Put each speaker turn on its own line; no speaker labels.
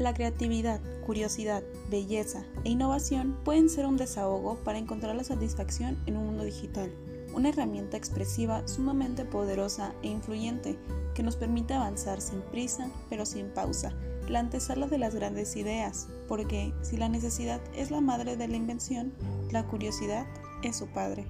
La creatividad, curiosidad, belleza e innovación pueden ser un desahogo para encontrar la satisfacción en un mundo digital, una herramienta expresiva sumamente poderosa e influyente que nos permite avanzar sin prisa pero sin pausa, la antesala de las grandes ideas, porque si la necesidad es la madre de la invención, la curiosidad es su padre.